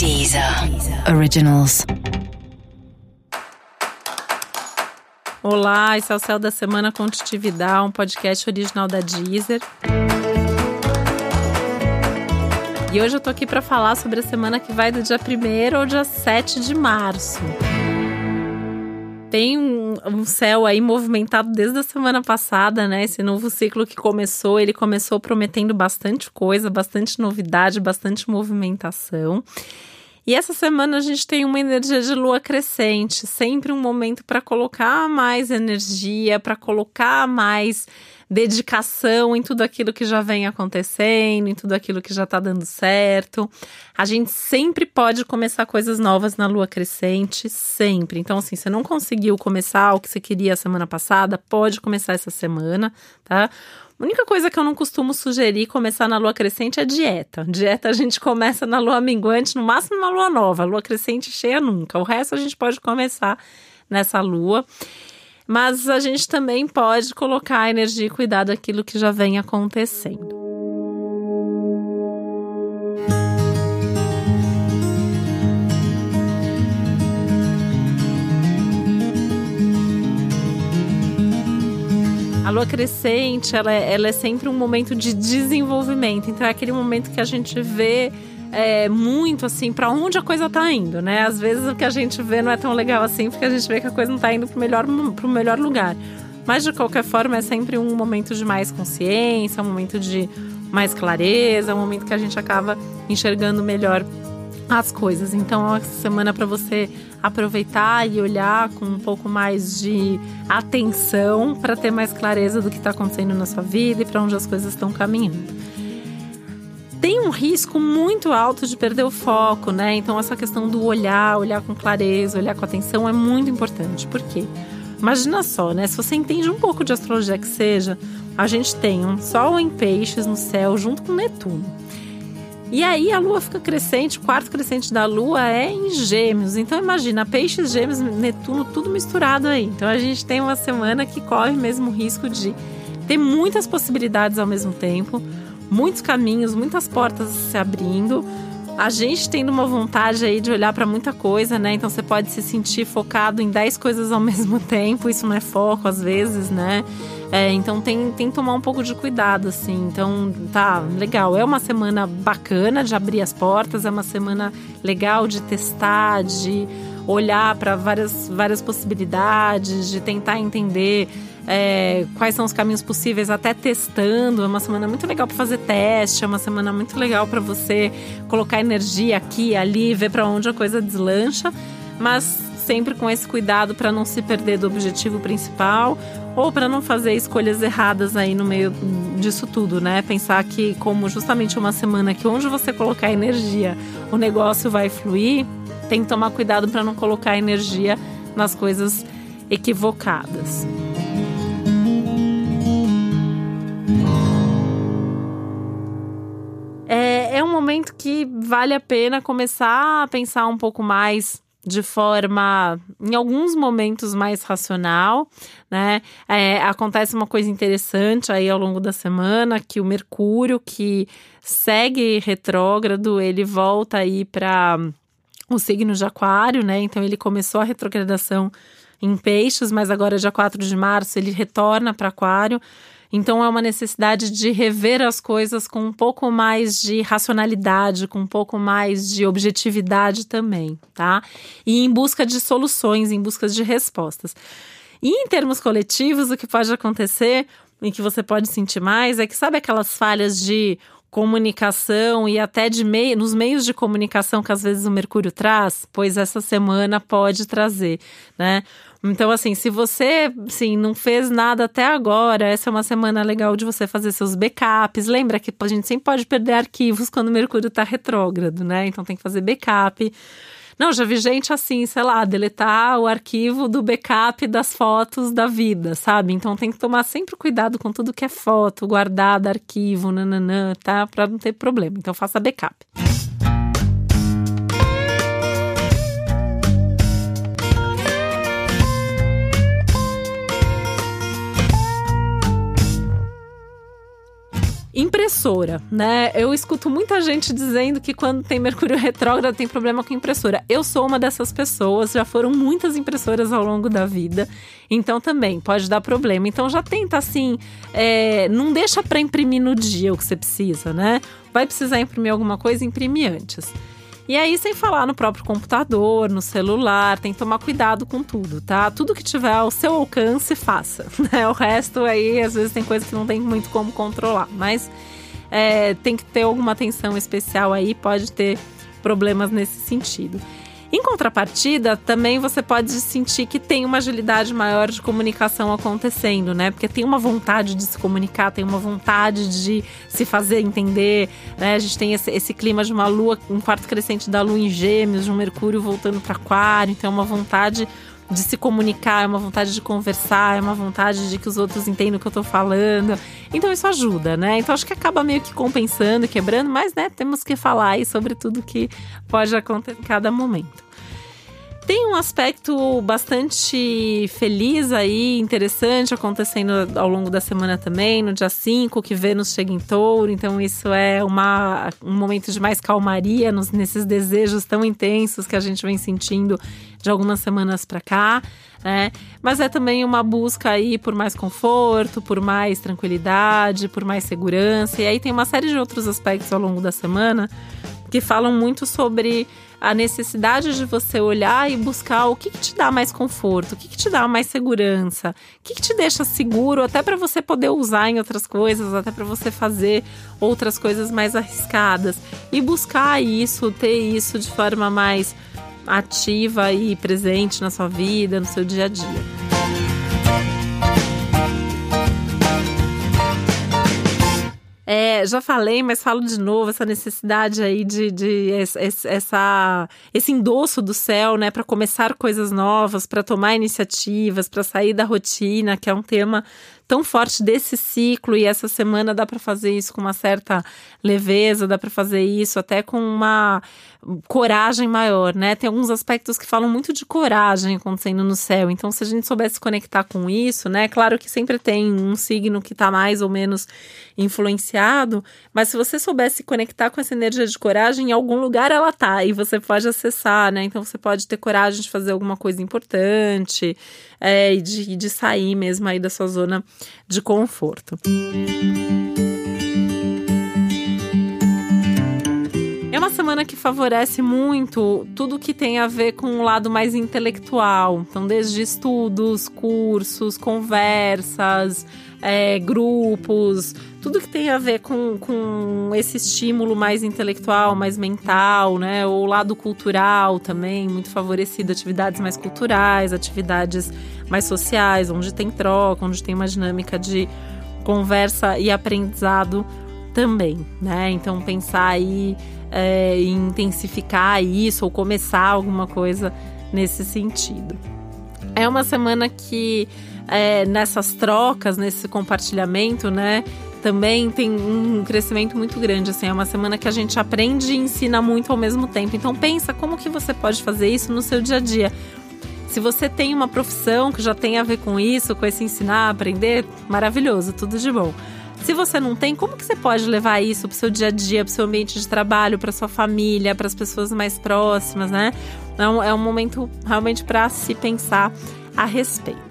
Deezer Originals. Olá, esse é o Céu da Semana Contitividade, um podcast original da Deezer. E hoje eu tô aqui para falar sobre a semana que vai do dia 1 ao dia 7 de março. Tem um, um, céu aí movimentado desde a semana passada, né? Esse novo ciclo que começou, ele começou prometendo bastante coisa, bastante novidade, bastante movimentação. E essa semana a gente tem uma energia de lua crescente, sempre um momento para colocar mais energia, para colocar mais dedicação em tudo aquilo que já vem acontecendo, em tudo aquilo que já está dando certo. A gente sempre pode começar coisas novas na lua crescente, sempre. Então, assim, você não conseguiu começar o que você queria a semana passada, pode começar essa semana, tá? A única coisa que eu não costumo sugerir começar na lua crescente é dieta. Dieta a gente começa na lua minguante, no máximo na lua nova. Lua crescente cheia nunca. O resto a gente pode começar nessa lua. Mas a gente também pode colocar energia e cuidar daquilo que já vem acontecendo. A lua crescente, ela é, ela é sempre um momento de desenvolvimento. Então é aquele momento que a gente vê é, muito assim para onde a coisa tá indo, né? Às vezes o que a gente vê não é tão legal assim, porque a gente vê que a coisa não tá indo pro melhor, pro melhor lugar. Mas de qualquer forma é sempre um momento de mais consciência, um momento de mais clareza, um momento que a gente acaba enxergando melhor as coisas. Então, é uma semana para você aproveitar e olhar com um pouco mais de atenção para ter mais clareza do que está acontecendo na sua vida e para onde as coisas estão caminhando tem um risco muito alto de perder o foco, né? Então, essa questão do olhar, olhar com clareza, olhar com atenção é muito importante. Por quê? Imagina só, né? Se você entende um pouco de astrologia que seja, a gente tem um Sol em peixes no céu junto com Netuno. E aí a lua fica crescente, o quarto crescente da lua é em gêmeos. Então imagina, peixes, gêmeos, Netuno, tudo misturado aí. Então a gente tem uma semana que corre mesmo o risco de ter muitas possibilidades ao mesmo tempo muitos caminhos, muitas portas se abrindo. A gente tendo uma vontade aí de olhar para muita coisa, né? Então você pode se sentir focado em 10 coisas ao mesmo tempo, isso não é foco às vezes, né? É, então tem, tem que tomar um pouco de cuidado, assim. Então, tá, legal. É uma semana bacana de abrir as portas, é uma semana legal de testar, de olhar para várias, várias possibilidades, de tentar entender é, quais são os caminhos possíveis, até testando. É uma semana muito legal para fazer teste, é uma semana muito legal para você colocar energia aqui, ali, ver para onde a coisa deslancha, mas sempre com esse cuidado para não se perder do objetivo principal ou para não fazer escolhas erradas aí no meio disso tudo, né? Pensar que como justamente uma semana que onde você colocar energia, o negócio vai fluir, tem que tomar cuidado para não colocar energia nas coisas equivocadas. É, é um momento que vale a pena começar a pensar um pouco mais de forma, em alguns momentos, mais racional, né? É, acontece uma coisa interessante aí ao longo da semana, que o Mercúrio, que segue retrógrado, ele volta aí para o signo de Aquário, né? Então ele começou a retrogradação em Peixes, mas agora dia 4 de março ele retorna para Aquário. Então é uma necessidade de rever as coisas com um pouco mais de racionalidade, com um pouco mais de objetividade também, tá? E em busca de soluções, em busca de respostas. E em termos coletivos, o que pode acontecer e que você pode sentir mais é que sabe aquelas falhas de comunicação e até de meio, nos meios de comunicação que às vezes o Mercúrio traz, pois essa semana pode trazer, né? Então, assim, se você sim, não fez nada até agora, essa é uma semana legal de você fazer seus backups. Lembra que a gente sempre pode perder arquivos quando o Mercúrio está retrógrado, né? Então tem que fazer backup. Não, já vi gente assim, sei lá, deletar o arquivo do backup das fotos da vida, sabe? Então tem que tomar sempre cuidado com tudo que é foto, guardado, arquivo, nananã, tá? Pra não ter problema. Então faça backup. Impressora, né? Eu escuto muita gente dizendo que quando tem Mercúrio retrógrado tem problema com impressora. Eu sou uma dessas pessoas, já foram muitas impressoras ao longo da vida, então também pode dar problema. Então já tenta assim, é, não deixa para imprimir no dia o que você precisa, né? Vai precisar imprimir alguma coisa, imprime antes. E aí, sem falar no próprio computador, no celular, tem que tomar cuidado com tudo, tá? Tudo que tiver ao seu alcance, faça. Né? O resto aí, às vezes, tem coisa que não tem muito como controlar. Mas é, tem que ter alguma atenção especial aí, pode ter problemas nesse sentido. Em contrapartida, também você pode sentir que tem uma agilidade maior de comunicação acontecendo, né? Porque tem uma vontade de se comunicar, tem uma vontade de se fazer entender, né? A gente tem esse, esse clima de uma lua, um quarto crescente da lua em gêmeos, de um Mercúrio voltando para Aquário, então é uma vontade de se comunicar, é uma vontade de conversar, é uma vontade de que os outros entendam o que eu tô falando. Então isso ajuda, né? Então acho que acaba meio que compensando, quebrando, mas né, temos que falar aí sobre tudo que pode acontecer em cada momento. Tem um aspecto bastante feliz aí, interessante acontecendo ao longo da semana também, no dia 5, que Vênus chega em touro, então isso é uma, um momento de mais calmaria nos, nesses desejos tão intensos que a gente vem sentindo de algumas semanas para cá, né? Mas é também uma busca aí por mais conforto, por mais tranquilidade, por mais segurança, e aí tem uma série de outros aspectos ao longo da semana que falam muito sobre a necessidade de você olhar e buscar o que, que te dá mais conforto, o que, que te dá mais segurança, o que, que te deixa seguro, até para você poder usar em outras coisas, até para você fazer outras coisas mais arriscadas. E buscar isso, ter isso de forma mais ativa e presente na sua vida, no seu dia a dia. É, já falei, mas falo de novo, essa necessidade aí de, de essa, esse endosso do céu, né, para começar coisas novas, para tomar iniciativas, para sair da rotina, que é um tema tão forte desse ciclo e essa semana dá para fazer isso com uma certa leveza, dá para fazer isso até com uma coragem maior, né? Tem alguns aspectos que falam muito de coragem acontecendo no céu. Então, se a gente soubesse conectar com isso, né? Claro que sempre tem um signo que está mais ou menos influenciado, mas se você soubesse conectar com essa energia de coragem, em algum lugar ela tá e você pode acessar, né? Então, você pode ter coragem de fazer alguma coisa importante é, de, de sair mesmo aí da sua zona de conforto. uma semana que favorece muito tudo que tem a ver com o lado mais intelectual. Então, desde estudos, cursos, conversas, é, grupos, tudo que tem a ver com, com esse estímulo mais intelectual, mais mental, né? O lado cultural também, muito favorecido. Atividades mais culturais, atividades mais sociais, onde tem troca, onde tem uma dinâmica de conversa e aprendizado também, né? Então, pensar aí é, intensificar isso ou começar alguma coisa nesse sentido. É uma semana que é, nessas trocas, nesse compartilhamento, né? Também tem um crescimento muito grande, assim, é uma semana que a gente aprende e ensina muito ao mesmo tempo. Então pensa como que você pode fazer isso no seu dia a dia. Se você tem uma profissão que já tem a ver com isso, com esse ensinar, aprender, maravilhoso, tudo de bom. Se você não tem, como que você pode levar isso para o seu dia a dia, para o seu ambiente de trabalho, para sua família, para as pessoas mais próximas, né? É um, é um momento realmente para se pensar a respeito.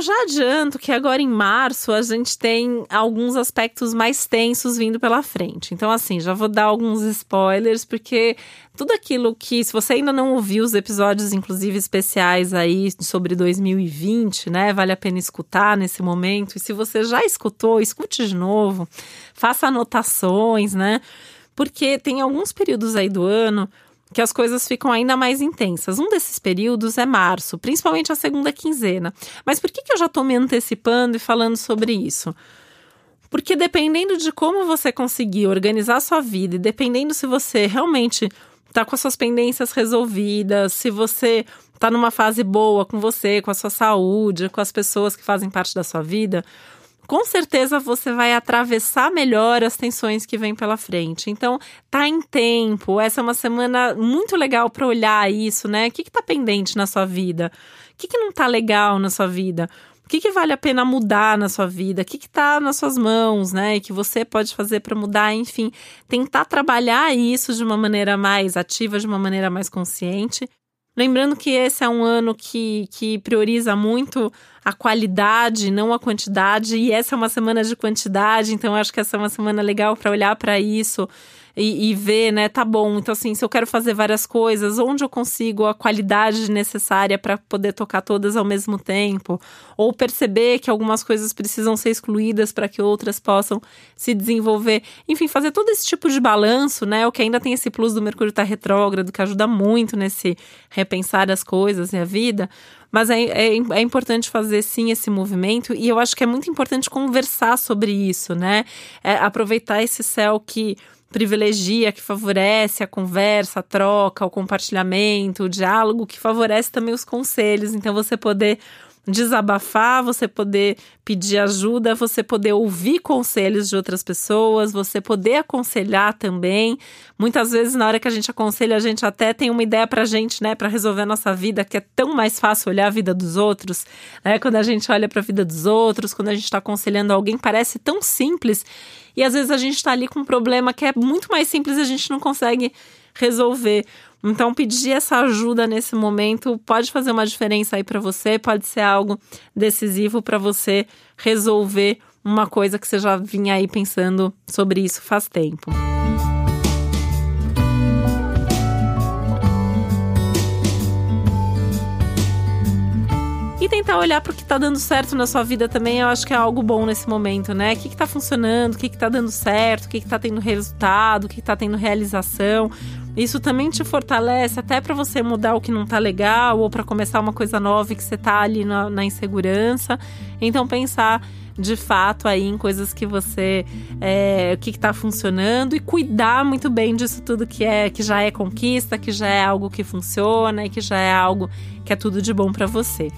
Eu já adianto que agora em março a gente tem alguns aspectos mais tensos vindo pela frente. Então, assim, já vou dar alguns spoilers, porque tudo aquilo que, se você ainda não ouviu os episódios, inclusive especiais aí sobre 2020, né, vale a pena escutar nesse momento. E se você já escutou, escute de novo, faça anotações, né, porque tem alguns períodos aí do ano que as coisas ficam ainda mais intensas. Um desses períodos é março, principalmente a segunda quinzena. Mas por que, que eu já estou me antecipando e falando sobre isso? Porque dependendo de como você conseguir organizar a sua vida e dependendo se você realmente está com as suas pendências resolvidas, se você está numa fase boa com você, com a sua saúde, com as pessoas que fazem parte da sua vida, com certeza você vai atravessar melhor as tensões que vêm pela frente. Então, tá em tempo. Essa é uma semana muito legal para olhar isso, né? O que, que tá pendente na sua vida? O que, que não tá legal na sua vida? O que, que vale a pena mudar na sua vida? O que está nas suas mãos, né? E que você pode fazer para mudar, enfim, tentar trabalhar isso de uma maneira mais ativa, de uma maneira mais consciente. Lembrando que esse é um ano que, que prioriza muito a qualidade, não a quantidade, e essa é uma semana de quantidade, então acho que essa é uma semana legal para olhar para isso e, e, ver, né? Tá bom, então assim, se eu quero fazer várias coisas, onde eu consigo a qualidade necessária para poder tocar todas ao mesmo tempo? Ou perceber que algumas coisas precisam ser excluídas para que outras possam se desenvolver. Enfim, fazer todo esse tipo de balanço, né? O que ainda tem esse plus do Mercúrio tá retrógrado, que ajuda muito nesse repensar as coisas e a vida. Mas é, é, é, importante fazer sim esse movimento e eu acho que é muito importante conversar sobre isso, né? É, aproveitar esse céu que privilegia, que favorece a conversa, a troca, o compartilhamento, o diálogo, que favorece também os conselhos. Então, você poder desabafar, você poder pedir ajuda, você poder ouvir conselhos de outras pessoas, você poder aconselhar também. Muitas vezes, na hora que a gente aconselha, a gente até tem uma ideia pra gente, né, para resolver a nossa vida, que é tão mais fácil olhar a vida dos outros, né? Quando a gente olha para a vida dos outros, quando a gente está aconselhando alguém, parece tão simples. E às vezes a gente está ali com um problema que é muito mais simples e a gente não consegue resolver. Então, pedir essa ajuda nesse momento pode fazer uma diferença aí para você, pode ser algo decisivo para você resolver uma coisa que você já vinha aí pensando sobre isso faz tempo. E tentar olhar para o que está dando certo na sua vida também, eu acho que é algo bom nesse momento, né? O que está funcionando, o que está dando certo, o que está tendo resultado, o que está tendo realização. Isso também te fortalece até para você mudar o que não tá legal ou para começar uma coisa nova que você tá ali na, na, insegurança. Então pensar de fato aí em coisas que você é, o que está funcionando e cuidar muito bem disso tudo que é que já é conquista, que já é algo que funciona e que já é algo que é tudo de bom para você.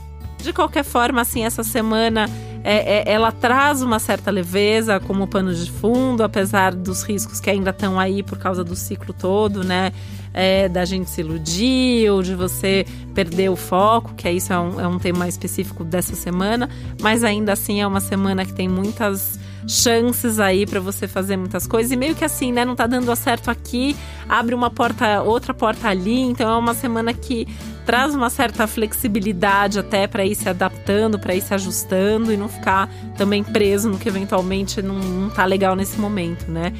De qualquer forma, assim, essa semana é, é, ela traz uma certa leveza como pano de fundo, apesar dos riscos que ainda estão aí por causa do ciclo todo, né? É, da gente se iludir ou de você perder o foco, que é isso é um, é um tema específico dessa semana, mas ainda assim é uma semana que tem muitas chances aí para você fazer muitas coisas. E meio que assim, né? Não tá dando certo aqui, abre uma porta, outra porta ali. Então é uma semana que traz uma certa flexibilidade até para ir se adaptando, para ir se ajustando e não ficar também preso no que eventualmente não, não tá legal nesse momento, né?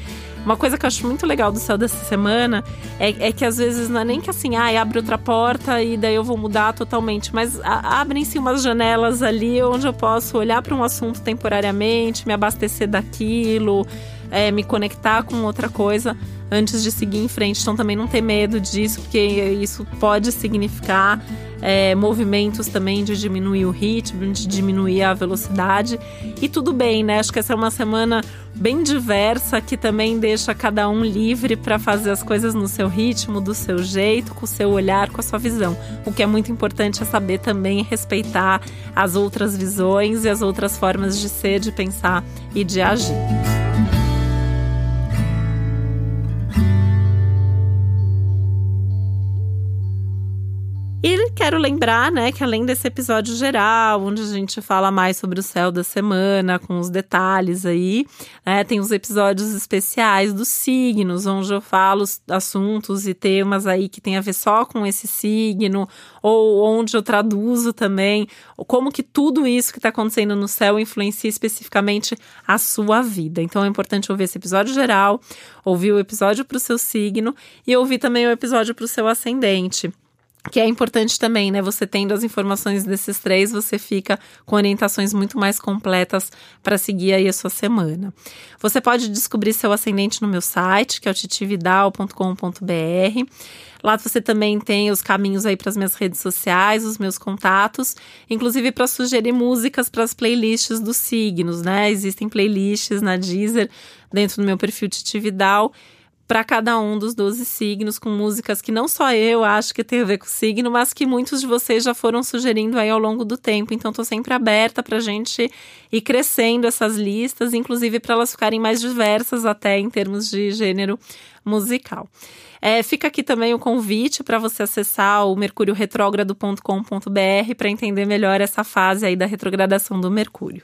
Uma coisa que eu acho muito legal do céu dessa semana é, é que às vezes não é nem que assim, ah, abre outra porta e daí eu vou mudar totalmente, mas abrem-se umas janelas ali onde eu posso olhar para um assunto temporariamente, me abastecer daquilo, é, me conectar com outra coisa antes de seguir em frente. Então também não ter medo disso, porque isso pode significar é, movimentos também de diminuir o ritmo, de diminuir a velocidade. E tudo bem, né? Acho que essa é uma semana bem diversa que também deixa cada um livre para fazer as coisas no seu ritmo, do seu jeito, com o seu olhar, com a sua visão. O que é muito importante é saber também respeitar as outras visões e as outras formas de ser, de pensar e de agir. Quero lembrar, né, que além desse episódio geral, onde a gente fala mais sobre o céu da semana, com os detalhes aí, né, tem os episódios especiais dos signos, onde eu falo assuntos e temas aí que tem a ver só com esse signo, ou onde eu traduzo também como que tudo isso que está acontecendo no céu influencia especificamente a sua vida. Então é importante ouvir esse episódio geral, ouvir o episódio para o seu signo e ouvir também o episódio para o seu ascendente que é importante também, né? Você tendo as informações desses três, você fica com orientações muito mais completas para seguir aí a sua semana. Você pode descobrir seu ascendente no meu site, que é o titividal.com.br. Lá você também tem os caminhos aí para as minhas redes sociais, os meus contatos, inclusive para sugerir músicas para as playlists dos signos, né? Existem playlists na Deezer dentro do meu perfil Titividal para cada um dos 12 signos, com músicas que não só eu acho que tem a ver com o signo, mas que muitos de vocês já foram sugerindo aí ao longo do tempo. Então, estou sempre aberta para a gente ir crescendo essas listas, inclusive para elas ficarem mais diversas até em termos de gênero musical. É, fica aqui também o convite para você acessar o mercurioretrógrado.com.br para entender melhor essa fase aí da retrogradação do Mercúrio.